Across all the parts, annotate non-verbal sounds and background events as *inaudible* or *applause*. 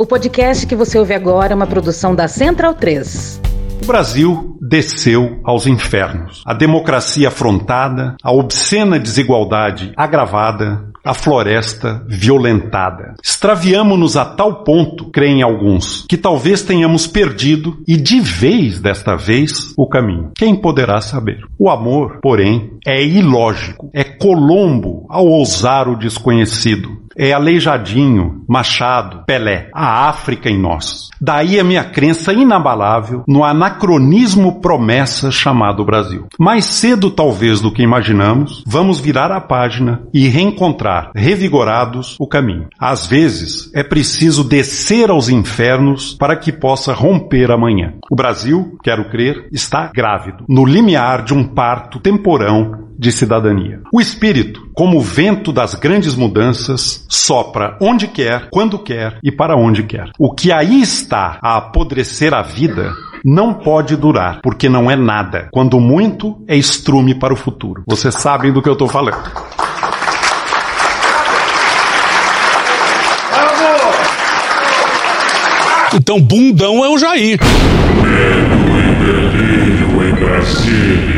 O podcast que você ouve agora é uma produção da Central 3. O Brasil desceu aos infernos. A democracia afrontada, a obscena desigualdade agravada, a floresta violentada. Extraviamo-nos a tal ponto, creem alguns, que talvez tenhamos perdido, e de vez desta vez, o caminho. Quem poderá saber? O amor, porém, é ilógico, é Colombo ao ousar o desconhecido é Aleijadinho, Machado, Pelé, a África em nós. Daí a minha crença inabalável no anacronismo promessa chamado Brasil. Mais cedo, talvez, do que imaginamos, vamos virar a página e reencontrar, revigorados, o caminho. Às vezes, é preciso descer aos infernos para que possa romper amanhã. O Brasil, quero crer, está grávido, no limiar de um parto temporão de cidadania. O espírito, como o vento das grandes mudanças, sopra onde quer, quando quer e para onde quer. O que aí está a apodrecer a vida não pode durar, porque não é nada. Quando muito, é estrume para o futuro. Vocês sabem do que eu estou falando. Então, bundão é o Jair. Medo e delírio em Brasília.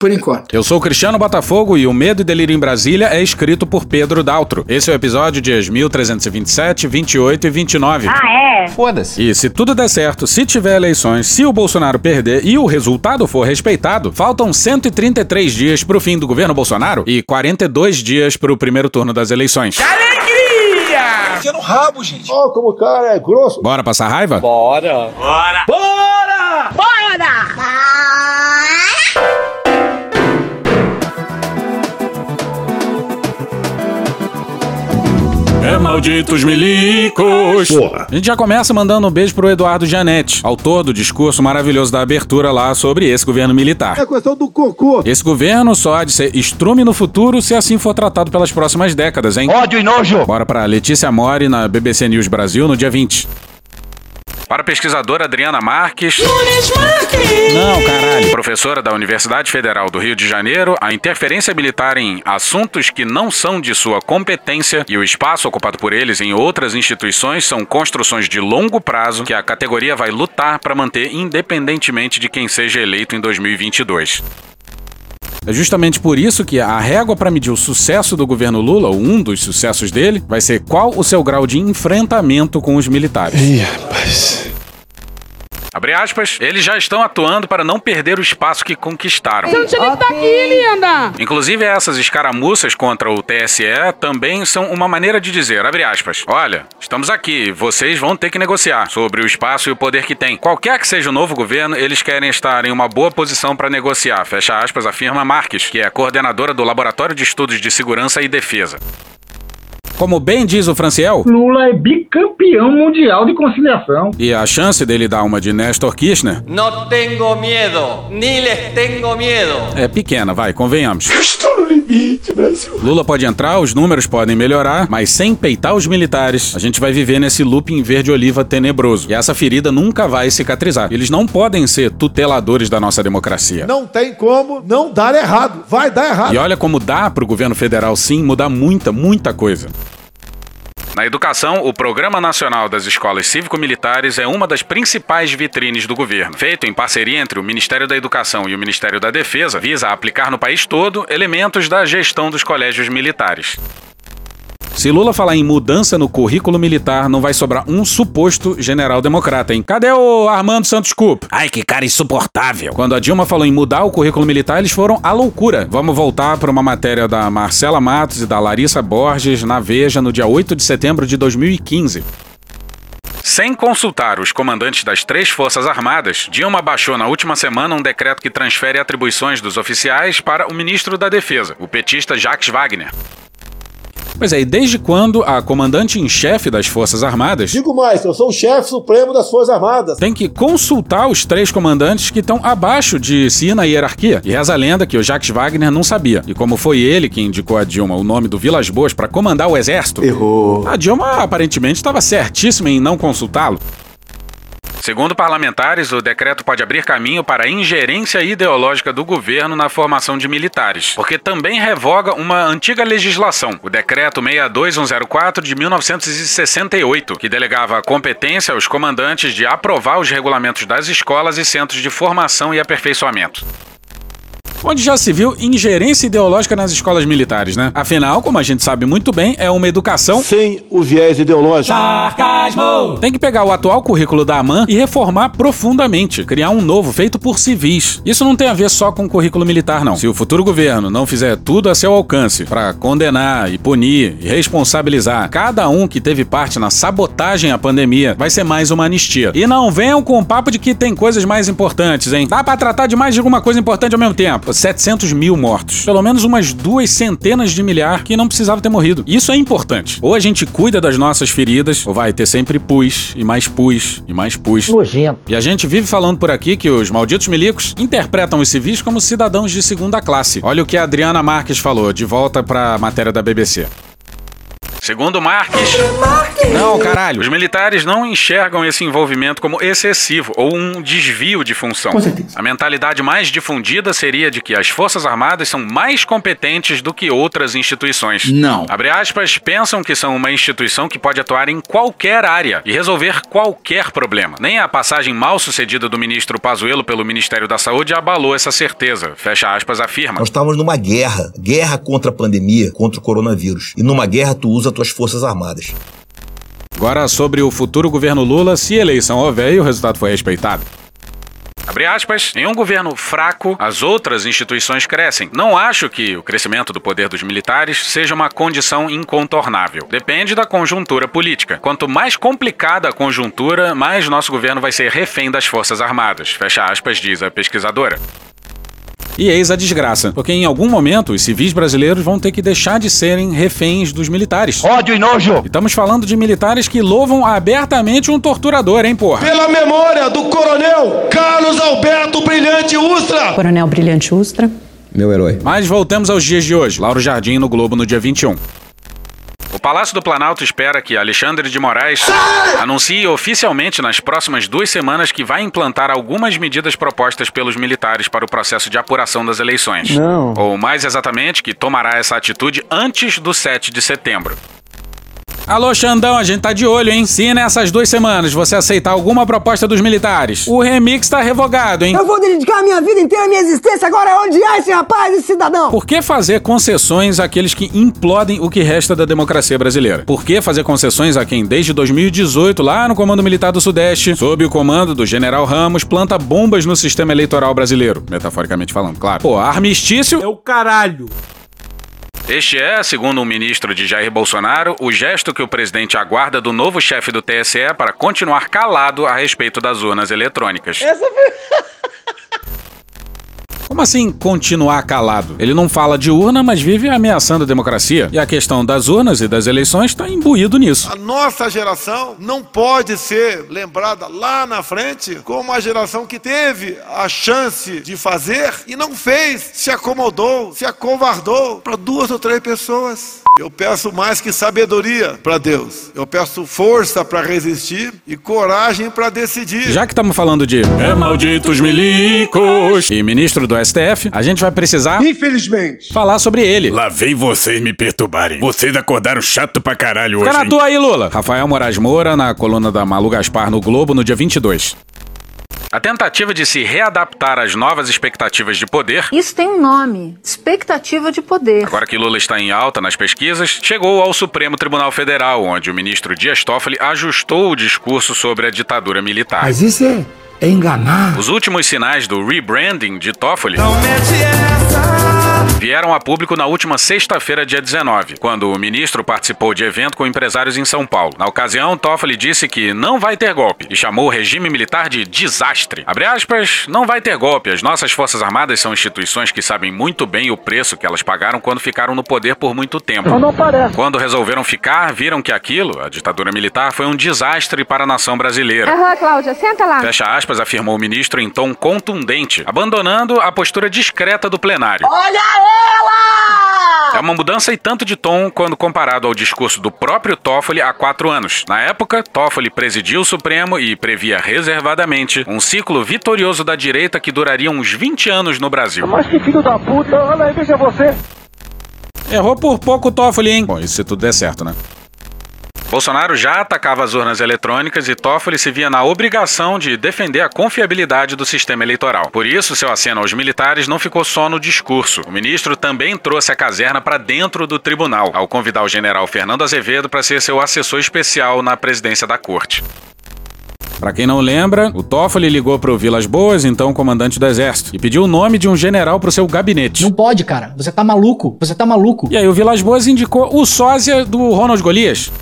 Por enquanto. Eu sou o Cristiano Botafogo e o Medo e Delírio em Brasília é escrito por Pedro Daltro. Esse é o episódio dias 1327, 28 e 29. Ah, é? Foda-se. E se tudo der certo, se tiver eleições, se o Bolsonaro perder e o resultado for respeitado, faltam 133 dias pro fim do governo Bolsonaro e 42 dias pro primeiro turno das eleições. Alegria! Enfia no rabo, gente. Ó, como o cara é grosso. Bora passar raiva? Bora. Bora! Bora! Malditos milicos! Porra. A gente já começa mandando um beijo pro Eduardo Gianetti, autor do discurso maravilhoso da abertura lá sobre esse governo militar. É questão do cocô. Esse governo só há de ser estrume no futuro se assim for tratado pelas próximas décadas, hein? Ódio e nojo. Bora pra Letícia Mori na BBC News Brasil no dia 20. Para a pesquisadora Adriana Marques. Não, caralho. Professora da Universidade Federal do Rio de Janeiro, a interferência militar em assuntos que não são de sua competência e o espaço ocupado por eles em outras instituições são construções de longo prazo que a categoria vai lutar para manter independentemente de quem seja eleito em 2022. É justamente por isso que a régua para medir o sucesso do governo Lula, ou um dos sucessos dele, vai ser qual o seu grau de enfrentamento com os militares. Ih, rapaz. Abre aspas, eles já estão atuando para não perder o espaço que conquistaram. Você não tinha nem que estar aqui, linda! Inclusive, essas escaramuças contra o TSE também são uma maneira de dizer, abre aspas, olha, estamos aqui, vocês vão ter que negociar sobre o espaço e o poder que tem. Qualquer que seja o novo governo, eles querem estar em uma boa posição para negociar, fecha aspas, afirma Marques, que é coordenadora do Laboratório de Estudos de Segurança e Defesa. Como bem diz o Franciel, Lula é bicampeão mundial de conciliação. e a chance dele dar uma de Nestor Kirchner No tengo miedo, ni les tengo miedo. é pequena, vai, convenhamos. Estou no limite, Brasil. Lula pode entrar, os números podem melhorar, mas sem peitar os militares, a gente vai viver nesse looping verde-oliva tenebroso. E essa ferida nunca vai cicatrizar. Eles não podem ser tuteladores da nossa democracia. Não tem como não dar errado. Vai dar errado. E olha como dá pro governo federal sim mudar muita, muita coisa. Na educação, o Programa Nacional das Escolas Cívico-Militares é uma das principais vitrines do governo. Feito em parceria entre o Ministério da Educação e o Ministério da Defesa, visa aplicar no país todo elementos da gestão dos colégios militares. Se Lula falar em mudança no currículo militar, não vai sobrar um suposto general democrata, hein? Cadê o Armando Santos Coupe? Ai, que cara insuportável. Quando a Dilma falou em mudar o currículo militar, eles foram à loucura. Vamos voltar para uma matéria da Marcela Matos e da Larissa Borges na Veja no dia 8 de setembro de 2015. Sem consultar os comandantes das três Forças Armadas, Dilma baixou na última semana um decreto que transfere atribuições dos oficiais para o ministro da Defesa, o petista Jacques Wagner. Pois é, e desde quando a comandante em chefe das Forças Armadas Digo mais, eu sou o chefe supremo das Forças Armadas. tem que consultar os três comandantes que estão abaixo de si na hierarquia. E reza a lenda que o Jacques Wagner não sabia. E como foi ele que indicou a Dilma o nome do Vilas Boas para comandar o exército, Errou. a Dilma aparentemente estava certíssima em não consultá-lo. Segundo parlamentares, o decreto pode abrir caminho para a ingerência ideológica do governo na formação de militares, porque também revoga uma antiga legislação, o Decreto 62104 de 1968, que delegava a competência aos comandantes de aprovar os regulamentos das escolas e centros de formação e aperfeiçoamento onde já se viu ingerência ideológica nas escolas militares, né? Afinal, como a gente sabe muito bem, é uma educação sem o viés ideológico. Sarcasmo! Tem que pegar o atual currículo da AMAN e reformar profundamente, criar um novo feito por civis. Isso não tem a ver só com o currículo militar, não. Se o futuro governo não fizer tudo a seu alcance para condenar e punir e responsabilizar cada um que teve parte na sabotagem à pandemia, vai ser mais uma anistia. E não venham com o papo de que tem coisas mais importantes, hein? Dá para tratar de mais de alguma coisa importante ao mesmo tempo. 700 mil mortos. Pelo menos umas duas centenas de milhar que não precisavam ter morrido. Isso é importante. Ou a gente cuida das nossas feridas, ou vai ter sempre pus, e mais pus, e mais pus. Nojento. E a gente vive falando por aqui que os malditos milicos interpretam os civis como cidadãos de segunda classe. Olha o que a Adriana Marques falou, de volta pra matéria da BBC. Segundo Marques, não, caralho. Os militares não enxergam esse envolvimento como excessivo ou um desvio de função. Com certeza. A mentalidade mais difundida seria de que as Forças Armadas são mais competentes do que outras instituições. Não. Abre aspas, pensam que são uma instituição que pode atuar em qualquer área e resolver qualquer problema. Nem a passagem mal sucedida do ministro Pazuello pelo Ministério da Saúde abalou essa certeza. Fecha aspas, afirma. Nós estávamos numa guerra, guerra contra a pandemia, contra o coronavírus. E numa guerra tu usa tuas Forças Armadas. Agora, sobre o futuro governo Lula, se a eleição houver e o resultado foi respeitado. Abre aspas, em um governo fraco, as outras instituições crescem. Não acho que o crescimento do poder dos militares seja uma condição incontornável. Depende da conjuntura política. Quanto mais complicada a conjuntura, mais nosso governo vai ser refém das Forças Armadas. Fecha aspas, diz a pesquisadora. E eis a desgraça, porque em algum momento os civis brasileiros vão ter que deixar de serem reféns dos militares. Ódio e nojo! E estamos falando de militares que louvam abertamente um torturador, hein, porra? Pela memória do coronel Carlos Alberto Brilhante Ustra. Coronel Brilhante Ustra. Meu herói. Mas voltemos aos dias de hoje. Lauro Jardim no Globo no dia 21. O Palácio do Planalto espera que Alexandre de Moraes anuncie oficialmente nas próximas duas semanas que vai implantar algumas medidas propostas pelos militares para o processo de apuração das eleições. Não. Ou mais exatamente, que tomará essa atitude antes do 7 de setembro. Alô, Xandão, a gente tá de olho, hein? Se nessas duas semanas você aceitar alguma proposta dos militares, o remix tá revogado, hein? Eu vou dedicar a minha vida inteira, a minha existência agora a odiar esse rapaz, esse cidadão. Por que fazer concessões àqueles que implodem o que resta da democracia brasileira? Por que fazer concessões a quem, desde 2018, lá no Comando Militar do Sudeste, sob o comando do General Ramos, planta bombas no sistema eleitoral brasileiro? Metaforicamente falando, claro. Pô, armistício É o caralho. Este é, segundo o ministro de Jair Bolsonaro, o gesto que o presidente aguarda do novo chefe do TSE para continuar calado a respeito das urnas eletrônicas. *laughs* Como assim continuar calado? Ele não fala de urna, mas vive ameaçando a democracia. E a questão das urnas e das eleições está imbuído nisso. A nossa geração não pode ser lembrada lá na frente como a geração que teve a chance de fazer e não fez, se acomodou, se acovardou para duas ou três pessoas. Eu peço mais que sabedoria para Deus. Eu peço força para resistir e coragem para decidir. Já que estamos falando de é malditos milicos e ministro do STF, a gente vai precisar, Infelizmente. falar sobre ele. Lá vem vocês me perturbarem. Vocês acordaram chato pra caralho hoje. Fica na tua aí, Lula. Rafael Moraes Moura, na coluna da Malu Gaspar no Globo, no dia 22. A tentativa de se readaptar às novas expectativas de poder, Isso tem um nome: expectativa de poder. agora que Lula está em alta nas pesquisas, chegou ao Supremo Tribunal Federal, onde o ministro Dias Toffoli ajustou o discurso sobre a ditadura militar. Mas isso é enganar. Os últimos sinais do rebranding de Toffoli vieram a público na última sexta-feira, dia 19, quando o ministro participou de evento com empresários em São Paulo. Na ocasião, Toffoli disse que não vai ter golpe e chamou o regime militar de desastre. Abre aspas, não vai ter golpe. As nossas Forças Armadas são instituições que sabem muito bem o preço que elas pagaram quando ficaram no poder por muito tempo. Não parece. Quando resolveram ficar, viram que aquilo, a ditadura militar, foi um desastre para a nação brasileira. Aham, Cláudia, senta lá. Fecha aspas, afirmou o ministro em tom contundente, abandonando a postura discreta do plenário. Olha ela! É uma mudança e tanto de tom quando comparado ao discurso do próprio Toffoli há quatro anos. Na época, Toffoli presidia o Supremo e previa reservadamente um ciclo vitorioso da direita que duraria uns 20 anos no Brasil. Mas que filho da puta, olha aí, veja você. Errou por pouco o Toffoli, hein? Bom, isso se tudo der certo, né? Bolsonaro já atacava as urnas eletrônicas e Toffoli se via na obrigação de defender a confiabilidade do sistema eleitoral. Por isso, seu aceno aos militares não ficou só no discurso. O ministro também trouxe a caserna para dentro do tribunal, ao convidar o general Fernando Azevedo para ser seu assessor especial na presidência da corte. Para quem não lembra, o Toffoli ligou pro Vilas Boas, então comandante do exército, e pediu o nome de um general pro seu gabinete. Não pode, cara. Você tá maluco. Você tá maluco. E aí o Vilas Boas indicou o sósia do Ronald Golias.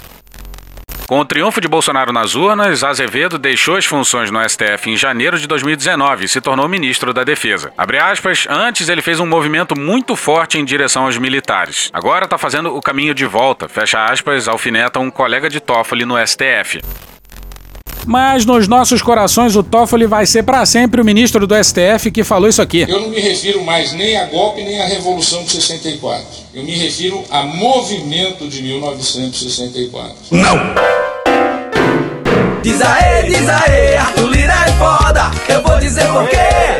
Com o triunfo de Bolsonaro nas urnas, Azevedo deixou as funções no STF em janeiro de 2019 e se tornou ministro da Defesa. Aspas, antes ele fez um movimento muito forte em direção aos militares. Agora está fazendo o caminho de volta, fecha aspas, alfineta um colega de Toffoli no STF. Mas nos nossos corações o Toffoli vai ser para sempre o ministro do STF que falou isso aqui. Eu não me refiro mais nem a golpe nem à Revolução de 64. Eu me refiro a movimento de 1964. Não! Diz aê, diz aê, Arthur Lira é foda. Eu vou dizer por quê.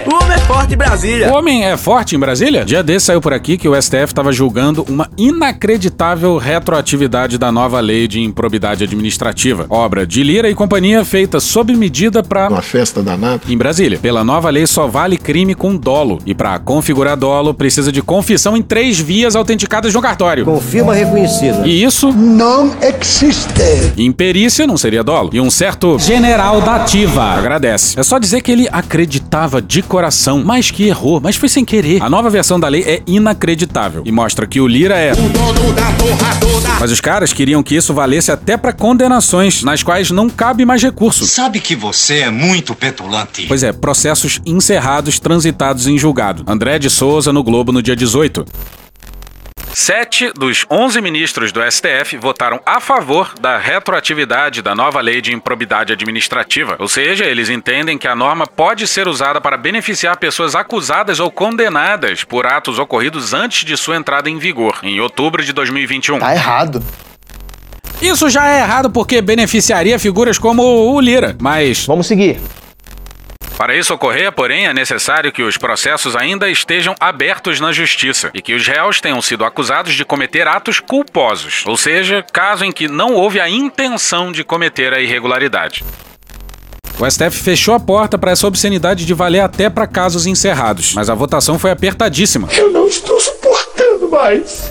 O homem é forte em Brasília. O homem é forte em Brasília? Dia desse saiu por aqui que o STF estava julgando uma inacreditável retroatividade da nova lei de improbidade administrativa. Obra de Lira e companhia feita sob medida para uma festa danada em Brasília. Pela nova lei só vale crime com dolo e para configurar dolo precisa de confissão em três vias autenticadas no cartório. Confirma reconhecida. E isso não existe. Em perícia não seria dolo. E um certo general da ativa agradece. É só dizer que ele acreditava de coração, mas que errou, mas foi sem querer. A nova versão da lei é inacreditável e mostra que o Lira é mas os caras queriam que isso valesse até para condenações, nas quais não cabe mais recurso. Sabe que você é muito petulante. Pois é, processos encerrados transitados em julgado. André de Souza no Globo no dia 18. Sete dos onze ministros do STF votaram a favor da retroatividade da nova lei de improbidade administrativa. Ou seja, eles entendem que a norma pode ser usada para beneficiar pessoas acusadas ou condenadas por atos ocorridos antes de sua entrada em vigor, em outubro de 2021. Tá errado. Isso já é errado porque beneficiaria figuras como o Lira, mas. Vamos seguir. Para isso ocorrer, porém, é necessário que os processos ainda estejam abertos na justiça e que os réus tenham sido acusados de cometer atos culposos, ou seja, caso em que não houve a intenção de cometer a irregularidade. O STF fechou a porta para essa obscenidade de valer até para casos encerrados, mas a votação foi apertadíssima. Eu não estou suportando mais.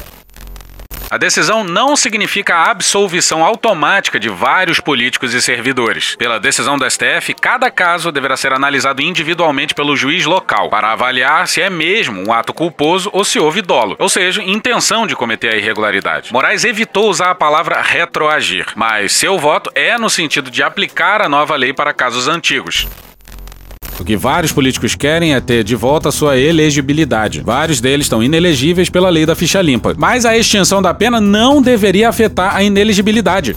A decisão não significa a absolvição automática de vários políticos e servidores. Pela decisão do STF, cada caso deverá ser analisado individualmente pelo juiz local para avaliar se é mesmo um ato culposo ou se houve dolo, ou seja, intenção de cometer a irregularidade. Moraes evitou usar a palavra retroagir, mas seu voto é no sentido de aplicar a nova lei para casos antigos. Que vários políticos querem é ter de volta sua elegibilidade. Vários deles estão inelegíveis pela lei da ficha limpa. Mas a extinção da pena não deveria afetar a inelegibilidade.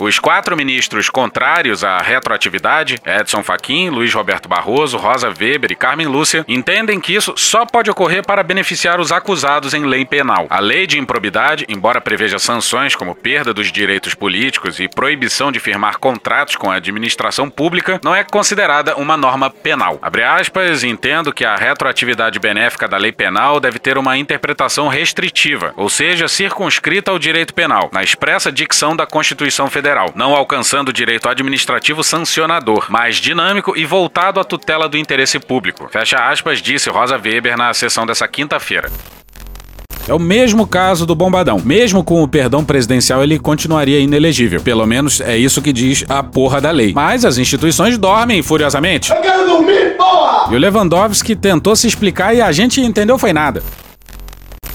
Os quatro ministros contrários à retroatividade, Edson Fachin, Luiz Roberto Barroso, Rosa Weber e Carmen Lúcia, entendem que isso só pode ocorrer para beneficiar os acusados em lei penal. A lei de improbidade, embora preveja sanções como perda dos direitos políticos e proibição de firmar contratos com a administração pública, não é considerada uma norma penal. Abre aspas, entendo que a retroatividade benéfica da lei penal deve ter uma interpretação restritiva, ou seja, circunscrita ao direito penal, na expressa dicção da Constituição Federal federal, não alcançando o direito administrativo sancionador, mais dinâmico e voltado à tutela do interesse público. Fecha aspas, disse Rosa Weber na sessão dessa quinta-feira. É o mesmo caso do Bombadão. Mesmo com o perdão presidencial, ele continuaria inelegível. Pelo menos é isso que diz a porra da lei. Mas as instituições dormem furiosamente. Eu quero dormir, porra! E o Lewandowski tentou se explicar e a gente entendeu foi nada.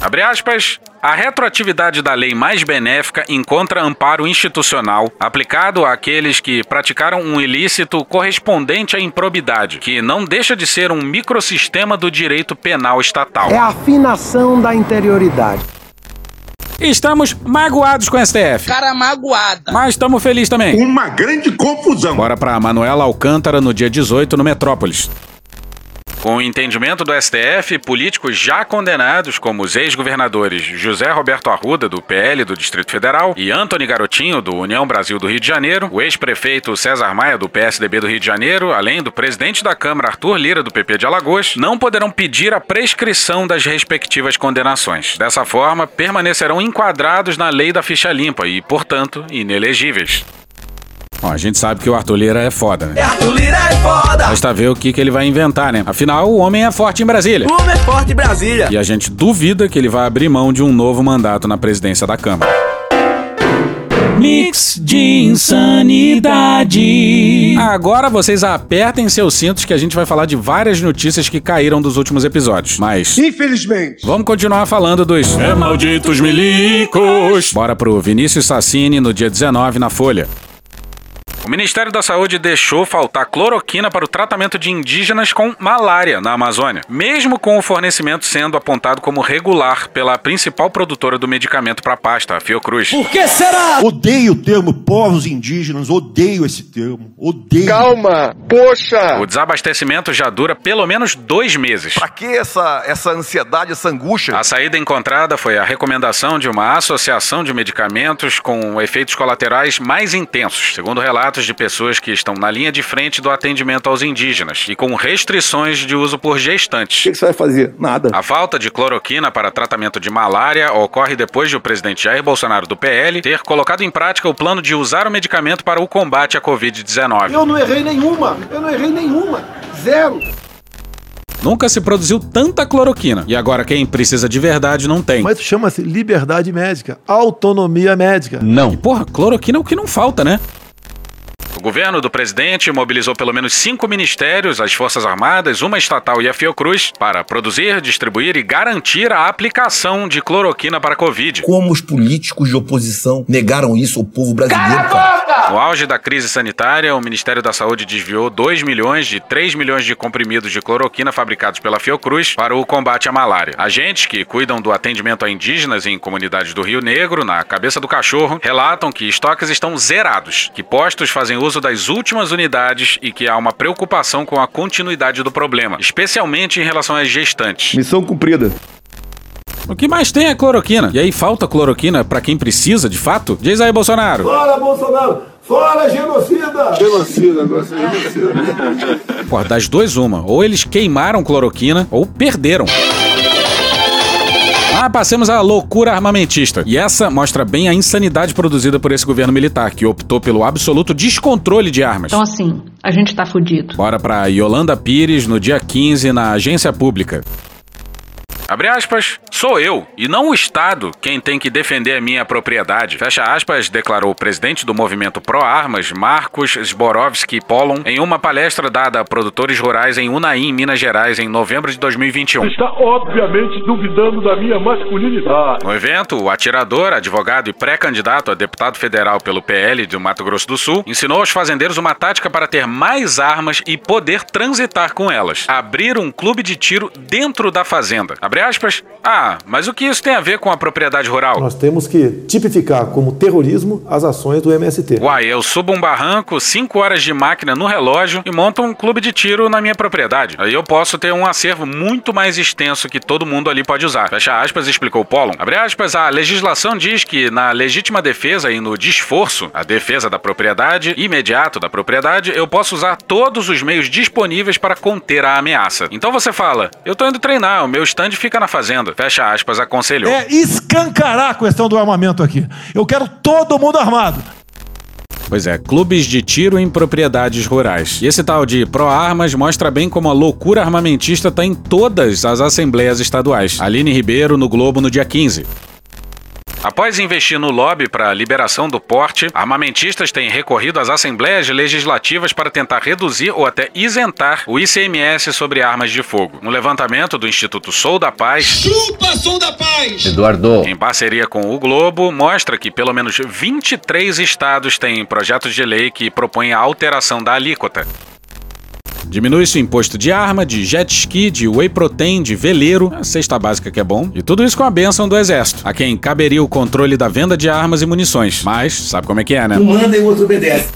Abre aspas. A retroatividade da lei mais benéfica encontra amparo institucional aplicado àqueles que praticaram um ilícito correspondente à improbidade, que não deixa de ser um microsistema do direito penal estatal. É a afinação da interioridade. Estamos magoados com o STF. Cara magoada. Mas estamos felizes também. Uma grande confusão. Bora pra Manuela Alcântara no dia 18 no Metrópolis. Com o entendimento do STF, políticos já condenados, como os ex-governadores José Roberto Arruda, do PL do Distrito Federal, e Antony Garotinho, do União Brasil do Rio de Janeiro, o ex-prefeito César Maia, do PSDB do Rio de Janeiro, além do presidente da Câmara Arthur Lira, do PP de Alagoas, não poderão pedir a prescrição das respectivas condenações. Dessa forma, permanecerão enquadrados na lei da ficha limpa e, portanto, inelegíveis. Bom, a gente sabe que o Arthur Lira é foda, né? Arthur Lira é foda! Basta ver o que, que ele vai inventar, né? Afinal, o homem é forte em Brasília. O homem é forte em Brasília. E a gente duvida que ele vai abrir mão de um novo mandato na presidência da Câmara. Mix de insanidade. Agora vocês apertem seus cintos que a gente vai falar de várias notícias que caíram dos últimos episódios. Mas. Infelizmente. Vamos continuar falando dos. É malditos milicos. Bora pro Vinícius Sassini no dia 19 na Folha. O Ministério da Saúde deixou faltar cloroquina para o tratamento de indígenas com malária na Amazônia, mesmo com o fornecimento sendo apontado como regular pela principal produtora do medicamento para pasta, a Fiocruz. Por que será? Odeio o termo povos indígenas, odeio esse termo, odeio. Calma, poxa! O desabastecimento já dura pelo menos dois meses. Pra que essa, essa ansiedade, essa angústia? A saída encontrada foi a recomendação de uma associação de medicamentos com efeitos colaterais mais intensos, segundo relatos de pessoas que estão na linha de frente do atendimento aos indígenas e com restrições de uso por gestantes. O que, que você vai fazer? Nada. A falta de cloroquina para tratamento de malária ocorre depois de o presidente Jair Bolsonaro do PL ter colocado em prática o plano de usar o medicamento para o combate à Covid-19. Eu não errei nenhuma, eu não errei nenhuma. Zero. Nunca se produziu tanta cloroquina. E agora quem precisa de verdade não tem. Mas chama-se liberdade médica, autonomia médica. Não. E, porra, cloroquina é o que não falta, né? O governo do presidente mobilizou pelo menos cinco ministérios, as Forças Armadas, uma estatal e a Fiocruz, para produzir, distribuir e garantir a aplicação de cloroquina para a Covid. Como os políticos de oposição negaram isso ao povo brasileiro, cara? No auge da crise sanitária, o Ministério da Saúde desviou 2 milhões de 3 milhões de comprimidos de cloroquina fabricados pela Fiocruz para o combate à malária. Agentes que cuidam do atendimento a indígenas em comunidades do Rio Negro, na Cabeça do Cachorro, relatam que estoques estão zerados, que postos fazem uso das últimas unidades e que há uma preocupação com a continuidade do problema, especialmente em relação às gestantes. Missão cumprida. O que mais tem é cloroquina. E aí falta cloroquina para quem precisa, de fato? Diz aí, Bolsonaro. Fora, Bolsonaro! Fora, genocida! Genocida, agora genocida. Pô, das duas, uma. Ou eles queimaram cloroquina, ou perderam. Ah, passemos à loucura armamentista. E essa mostra bem a insanidade produzida por esse governo militar, que optou pelo absoluto descontrole de armas. Então, assim, a gente tá fudido. Bora pra Yolanda Pires no dia 15 na agência pública. Abre aspas, sou eu, e não o Estado, quem tem que defender a minha propriedade. Fecha aspas, declarou o presidente do movimento Pro Armas, Marcos Zborowski Polon, em uma palestra dada a produtores rurais em Unaí, Minas Gerais, em novembro de 2021. Você está obviamente duvidando da minha masculinidade. No evento, o atirador, advogado e pré-candidato a deputado federal pelo PL do Mato Grosso do Sul, ensinou aos fazendeiros uma tática para ter mais armas e poder transitar com elas. Abrir um clube de tiro dentro da fazenda. Abre aspas. Ah, mas o que isso tem a ver com a propriedade rural? Nós temos que tipificar como terrorismo as ações do MST. Uai, eu subo um barranco, 5 horas de máquina no relógio e monto um clube de tiro na minha propriedade. Aí eu posso ter um acervo muito mais extenso que todo mundo ali pode usar. Fecha aspas, explicou Pollon. Abre aspas, a legislação diz que na legítima defesa e no desforço, a defesa da propriedade, imediato da propriedade, eu posso usar todos os meios disponíveis para conter a ameaça. Então você fala, eu tô indo treinar, o meu stand fica na fazenda. Fecha aspas, aconselhou. É escancarar a questão do armamento aqui. Eu quero todo mundo armado. Pois é, clubes de tiro em propriedades rurais. E esse tal de pró-armas mostra bem como a loucura armamentista está em todas as assembleias estaduais. Aline Ribeiro no Globo no dia 15. Após investir no lobby para a liberação do porte, armamentistas têm recorrido às assembleias legislativas para tentar reduzir ou até isentar o ICMS sobre armas de fogo. Um levantamento do Instituto Sou da Paz, Chupa, som da paz! Eduardo. em parceria com o Globo, mostra que pelo menos 23 estados têm projetos de lei que propõem a alteração da alíquota. Diminui-se o imposto de arma, de jet ski, de whey protein, de veleiro, a cesta básica que é bom, e tudo isso com a benção do exército, a quem caberia o controle da venda de armas e munições. Mas, sabe como é que é, né? Um manda e o outro obedece.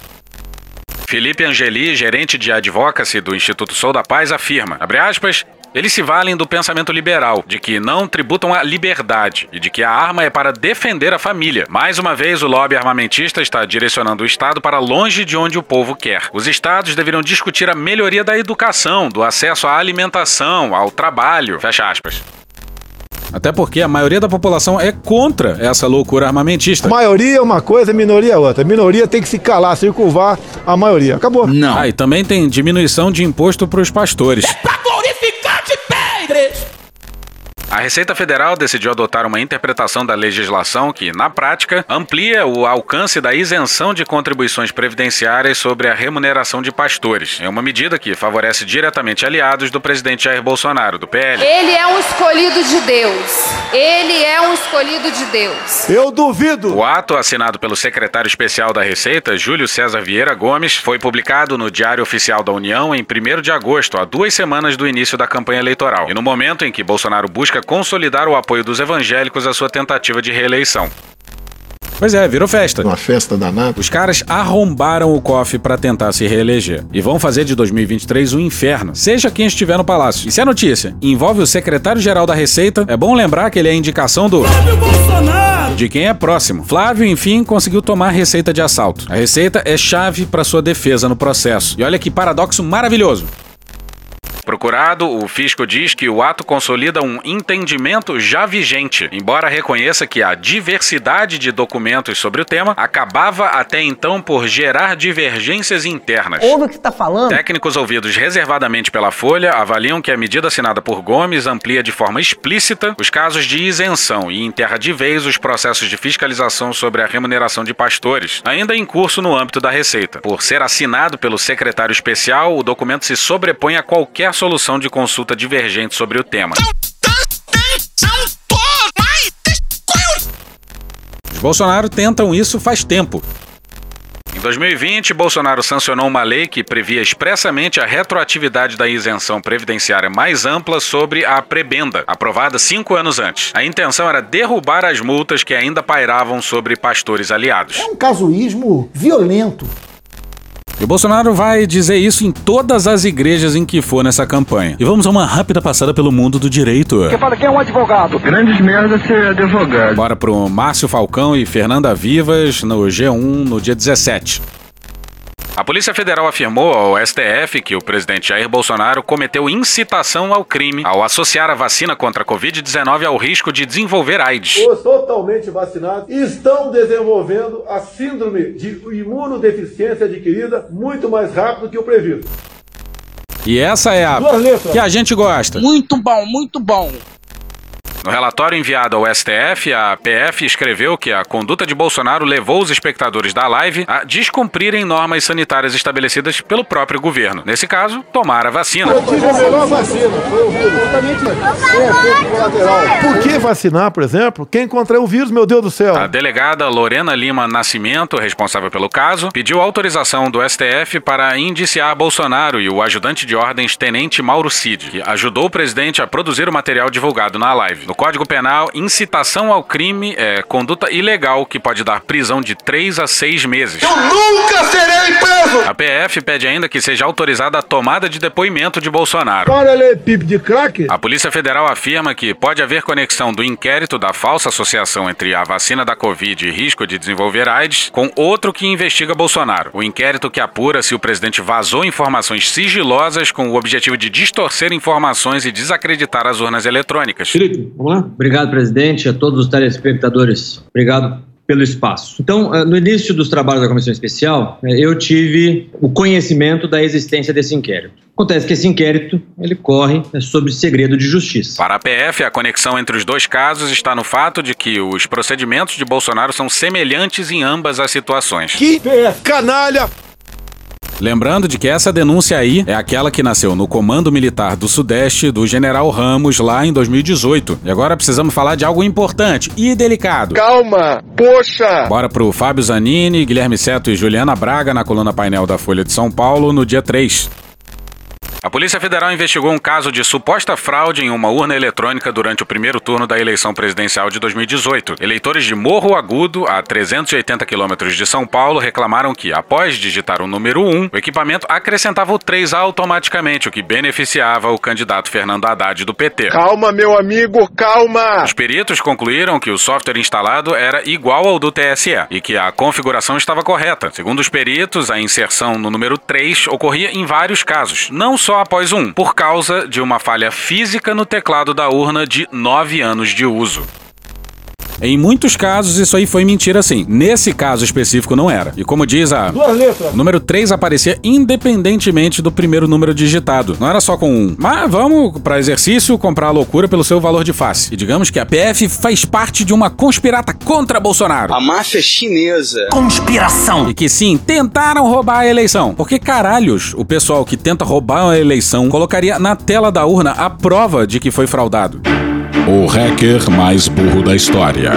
Felipe Angeli, gerente de advocacy do Instituto Sou da Paz, afirma, abre aspas, eles se valem do pensamento liberal, de que não tributam a liberdade e de que a arma é para defender a família. Mais uma vez, o lobby armamentista está direcionando o Estado para longe de onde o povo quer. Os Estados deveriam discutir a melhoria da educação, do acesso à alimentação, ao trabalho. Fecha aspas. Até porque a maioria da população é contra essa loucura armamentista. A maioria é uma coisa, minoria é outra. A minoria tem que se calar, circunvar a maioria. Acabou. Não. Ah, e também tem diminuição de imposto para os pastores. A Receita Federal decidiu adotar uma interpretação da legislação que, na prática, amplia o alcance da isenção de contribuições previdenciárias sobre a remuneração de pastores. É uma medida que favorece diretamente aliados do presidente Jair Bolsonaro, do PL. Ele é um escolhido de Deus. Ele é um escolhido de Deus. Eu duvido. O ato, assinado pelo secretário especial da Receita, Júlio César Vieira Gomes, foi publicado no Diário Oficial da União em 1 de agosto, há duas semanas do início da campanha eleitoral, e no momento em que Bolsonaro busca consolidar o apoio dos evangélicos à sua tentativa de reeleição. Pois é, virou festa. Uma festa danada. Os caras arrombaram o cofre para tentar se reeleger e vão fazer de 2023 um inferno, seja quem estiver no palácio. E se a notícia envolve o secretário-geral da Receita, é bom lembrar que ele é a indicação do Flávio Bolsonaro! de quem é próximo. Flávio, enfim, conseguiu tomar a receita de assalto. A receita é chave para sua defesa no processo. E olha que paradoxo maravilhoso. Procurado, o fisco diz que o ato consolida um entendimento já vigente, embora reconheça que a diversidade de documentos sobre o tema acabava até então por gerar divergências internas. Ouve o que está falando. Técnicos ouvidos reservadamente pela Folha avaliam que a medida assinada por Gomes amplia de forma explícita os casos de isenção e enterra de vez os processos de fiscalização sobre a remuneração de pastores, ainda em curso no âmbito da Receita. Por ser assinado pelo secretário especial, o documento se sobrepõe a qualquer solução de consulta divergente sobre o tema. Os Bolsonaro tentam isso faz tempo. Em 2020, Bolsonaro sancionou uma lei que previa expressamente a retroatividade da isenção previdenciária mais ampla sobre a prebenda, aprovada cinco anos antes. A intenção era derrubar as multas que ainda pairavam sobre pastores aliados. É um casuísmo violento. E o Bolsonaro vai dizer isso em todas as igrejas em que for nessa campanha. E vamos a uma rápida passada pelo mundo do direito. Quem fala que é um advogado? Grandes merda ser advogado. Bora pro Márcio Falcão e Fernanda Vivas no G1 no dia 17. A Polícia Federal afirmou ao STF que o presidente Jair Bolsonaro cometeu incitação ao crime ao associar a vacina contra a Covid-19 ao risco de desenvolver AIDS. Os totalmente vacinados estão desenvolvendo a síndrome de imunodeficiência adquirida muito mais rápido que o previsto. E essa é a que a gente gosta. Muito bom, muito bom. No relatório enviado ao STF, a PF escreveu que a conduta de Bolsonaro levou os espectadores da live a descumprirem normas sanitárias estabelecidas pelo próprio governo. Nesse caso, tomar a vacina. Eu tive a melhor vacina, foi o vírus. Exatamente sem efeito colateral. Por que vacinar, por exemplo, quem contraiu o vírus, meu Deus do céu? A delegada Lorena Lima Nascimento, responsável pelo caso, pediu autorização do STF para indiciar Bolsonaro e o ajudante de ordens Tenente Mauro Cid, que ajudou o presidente a produzir o material divulgado na live. No Código Penal, incitação ao crime é conduta ilegal que pode dar prisão de 3 a 6 meses. Eu nunca serei preso! A PF pede ainda que seja autorizada a tomada de depoimento de Bolsonaro. Paralelepípedo de crack? A Polícia Federal afirma que pode haver conexão do inquérito da falsa associação entre a vacina da Covid e risco de desenvolver AIDS com outro que investiga Bolsonaro. O inquérito que apura se o presidente vazou informações sigilosas com o objetivo de distorcer informações e desacreditar as urnas eletrônicas. Vamos lá? Obrigado, presidente, a todos os telespectadores. Obrigado pelo espaço. Então, eh, no início dos trabalhos da comissão especial, eh, eu tive o conhecimento da existência desse inquérito. Acontece que esse inquérito ele corre eh, sob segredo de justiça. Para a PF, a conexão entre os dois casos está no fato de que os procedimentos de Bolsonaro são semelhantes em ambas as situações. Que canalha! Lembrando de que essa denúncia aí é aquela que nasceu no Comando Militar do Sudeste do General Ramos lá em 2018. E agora precisamos falar de algo importante e delicado. Calma! Poxa! Bora pro Fábio Zanini, Guilherme Seto e Juliana Braga na coluna painel da Folha de São Paulo no dia 3. A Polícia Federal investigou um caso de suposta fraude em uma urna eletrônica durante o primeiro turno da eleição presidencial de 2018. Eleitores de Morro Agudo, a 380 quilômetros de São Paulo, reclamaram que, após digitar o número 1, o equipamento acrescentava o 3 automaticamente, o que beneficiava o candidato Fernando Haddad do PT. Calma, meu amigo, calma! Os peritos concluíram que o software instalado era igual ao do TSE e que a configuração estava correta. Segundo os peritos, a inserção no número 3 ocorria em vários casos, não só após um, por causa de uma falha física no teclado da urna de 9 anos de uso. Em muitos casos, isso aí foi mentira sim. Nesse caso específico, não era. E como diz a. Duas letras. O número 3 aparecia independentemente do primeiro número digitado. Não era só com um. Mas vamos, para exercício, comprar a loucura pelo seu valor de face. E digamos que a PF faz parte de uma conspirata contra Bolsonaro. A máfia chinesa. Conspiração! E que sim, tentaram roubar a eleição. Porque caralhos, o pessoal que tenta roubar a eleição colocaria na tela da urna a prova de que foi fraudado. O hacker mais burro da história.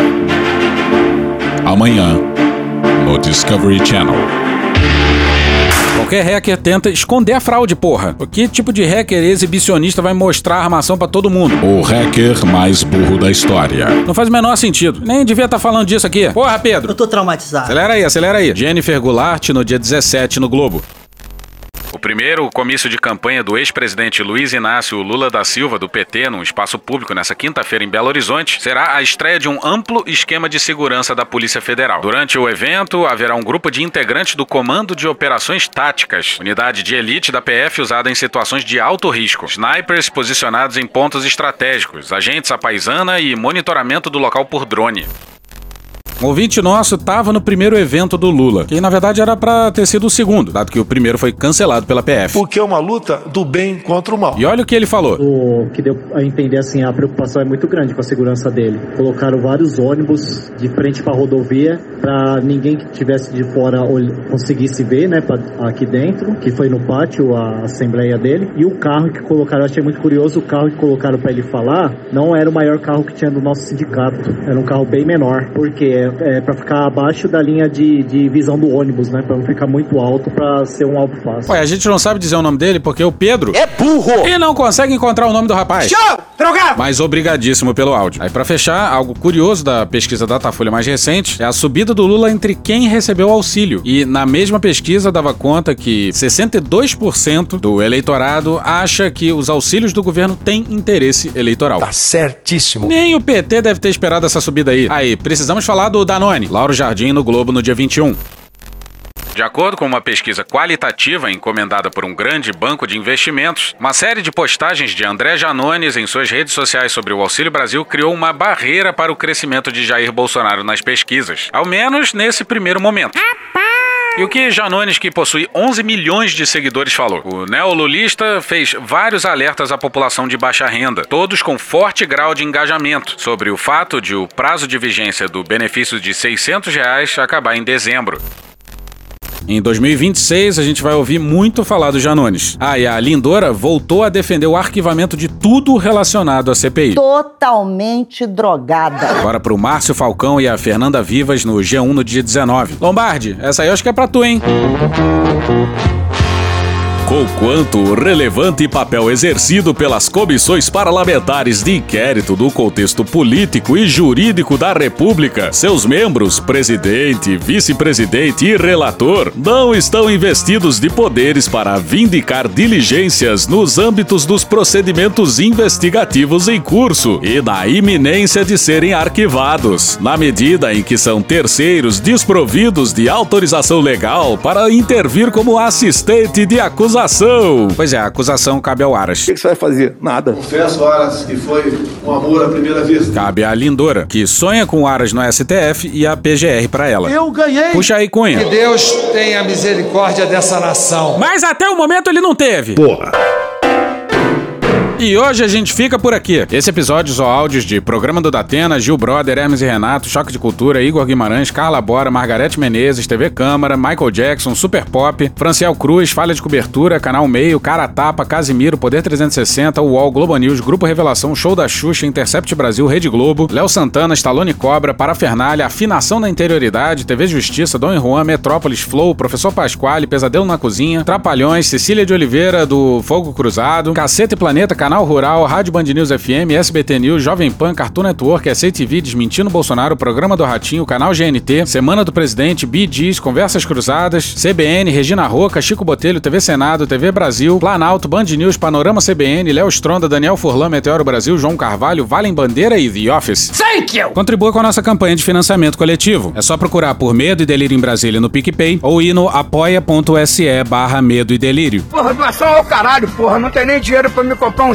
Amanhã, no Discovery Channel. Qualquer hacker tenta esconder a fraude, porra. Que tipo de hacker exibicionista vai mostrar a armação pra todo mundo? O hacker mais burro da história. Não faz o menor sentido. Nem devia estar falando disso aqui. Porra, Pedro. Eu tô traumatizado. Acelera aí, acelera aí. Jennifer Goulart no dia 17 no Globo. O primeiro comício de campanha do ex-presidente Luiz Inácio Lula da Silva, do PT, num espaço público nessa quinta-feira em Belo Horizonte, será a estreia de um amplo esquema de segurança da Polícia Federal. Durante o evento, haverá um grupo de integrantes do Comando de Operações Táticas, unidade de elite da PF usada em situações de alto risco, snipers posicionados em pontos estratégicos, agentes à paisana e monitoramento do local por drone. Um ouvinte nosso tava no primeiro evento do Lula, que na verdade era pra ter sido o segundo, dado que o primeiro foi cancelado pela PF. Porque é uma luta do bem contra o mal. E olha o que ele falou. O que deu a entender assim, a preocupação é muito grande com a segurança dele. Colocaram vários ônibus de frente para a rodovia para ninguém que tivesse de fora conseguisse ver, né, pra, aqui dentro, que foi no pátio a assembleia dele. E o carro que colocaram, eu achei muito curioso, o carro que colocaram para ele falar, não era o maior carro que tinha do nosso sindicato. Era um carro bem menor, porque é, para ficar abaixo da linha de, de visão do ônibus, né, para não ficar muito alto para ser um alvo fácil. Ué, a gente não sabe dizer o nome dele porque o Pedro é burro e não consegue encontrar o nome do rapaz. Show! Drogado! Mas obrigadíssimo pelo áudio. Aí para fechar, algo curioso da pesquisa Datafolha mais recente é a subida do Lula entre quem recebeu auxílio. E na mesma pesquisa dava conta que 62% do eleitorado acha que os auxílios do governo têm interesse eleitoral. Tá certíssimo. Nem o PT deve ter esperado essa subida aí. Aí, precisamos falar do Danone. Lauro Jardim no Globo no dia 21. De acordo com uma pesquisa qualitativa encomendada por um grande banco de investimentos, uma série de postagens de André Janones em suas redes sociais sobre o Auxílio Brasil criou uma barreira para o crescimento de Jair Bolsonaro nas pesquisas, ao menos nesse primeiro momento. E o que Janones, que possui 11 milhões de seguidores, falou? O neolulista fez vários alertas à população de baixa renda, todos com forte grau de engajamento, sobre o fato de o prazo de vigência do benefício de 600 reais acabar em dezembro. Em 2026, a gente vai ouvir muito falar do Janones. Ah, e a Lindora voltou a defender o arquivamento de tudo relacionado à CPI. Totalmente drogada. Agora pro Márcio Falcão e a Fernanda Vivas no G1 no dia 19. Lombardi, essa aí eu acho que é pra tu, hein? Com quanto relevante papel exercido pelas comissões parlamentares de inquérito no contexto político e jurídico da República, seus membros, presidente, vice-presidente e relator, não estão investidos de poderes para vindicar diligências nos âmbitos dos procedimentos investigativos em curso e da iminência de serem arquivados, na medida em que são terceiros desprovidos de autorização legal para intervir como assistente de acusação acusação. Pois é, a acusação cabe ao Aras. O que, que você vai fazer? Nada. Confesso, Aras, que foi um amor à primeira vista. Cabe à Lindora, que sonha com o Aras no STF e a PGR pra ela. Eu ganhei. Puxa aí, Cunha. Que Deus tenha misericórdia dessa nação. Mas até o momento ele não teve. Porra. E hoje a gente fica por aqui. Esse episódio são áudios de Programa do Datena, Gil Brother, Hermes e Renato, Choque de Cultura, Igor Guimarães, Carla Bora, Margarete Menezes, TV Câmara, Michael Jackson, Super Pop, Franciel Cruz, Falha de Cobertura, Canal Meio, Cara Tapa, Casimiro, Poder 360, UOL, Globo News, Grupo Revelação, Show da Xuxa, Intercept Brasil, Rede Globo, Léo Santana, Stallone Cobra, Parafernália, Afinação da Interioridade, TV Justiça, Dom Juan, Metrópolis, Flow, Professor Pasquale, Pesadelo na Cozinha, Trapalhões, Cecília de Oliveira do Fogo Cruzado, Caceta e Planeta, Canal Rural, Rádio Band News FM, SBT News, Jovem Pan, Cartoon Network, SCTV, Desmentindo Bolsonaro, Programa do Ratinho, Canal GNT, Semana do Presidente, BDs, Conversas Cruzadas, CBN, Regina Roca, Chico Botelho, TV Senado, TV Brasil, Planalto, Band News, Panorama CBN, Léo Stronda, Daniel Furlan, Meteoro Brasil, João Carvalho, Valem Bandeira e The Office. Thank you! Contribua com a nossa campanha de financiamento coletivo. É só procurar por Medo e Delírio em Brasília no PicPay ou ir no apoia.se barra Medo e Delírio. Porra, doação ao caralho, porra. Não tem nem dinheiro pra me comprar um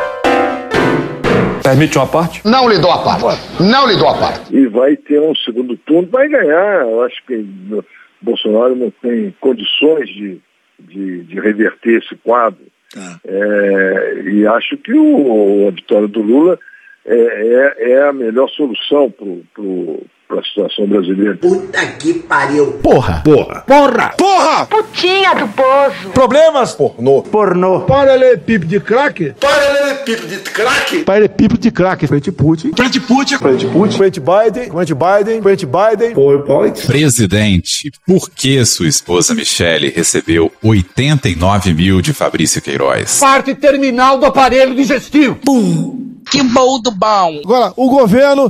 Permite uma parte? Não lhe dou a parte. Não lhe dou a parte. E vai ter um segundo turno, vai ganhar. Eu acho que Bolsonaro não tem condições de, de, de reverter esse quadro. É, e acho que o, a vitória do Lula é, é, é a melhor solução para a situação brasileira. Puta que pariu. Porra. Porra. Porra. Porra! Putinha do poço. Problemas? Pornô. Pornô. Paralelepípedo de crack? Paralelepípedo de crack? Paralelepípedo de crack. Frente Putin. Frente Putin. Frente Putin. Frente Biden. Frente Biden. Frente Biden. PowerPoint. Presidente, por que sua esposa Michele recebeu 89 mil de Fabrício Queiroz? Parte terminal do aparelho digestivo. Pum. Que bom do bom. Agora, o governo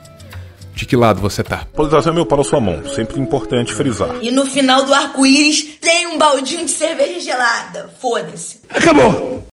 De que lado você tá? Polarização é meu para a sua mão. Sempre importante frisar. E no final do arco-íris tem um baldinho de cerveja gelada. Foda-se. Acabou.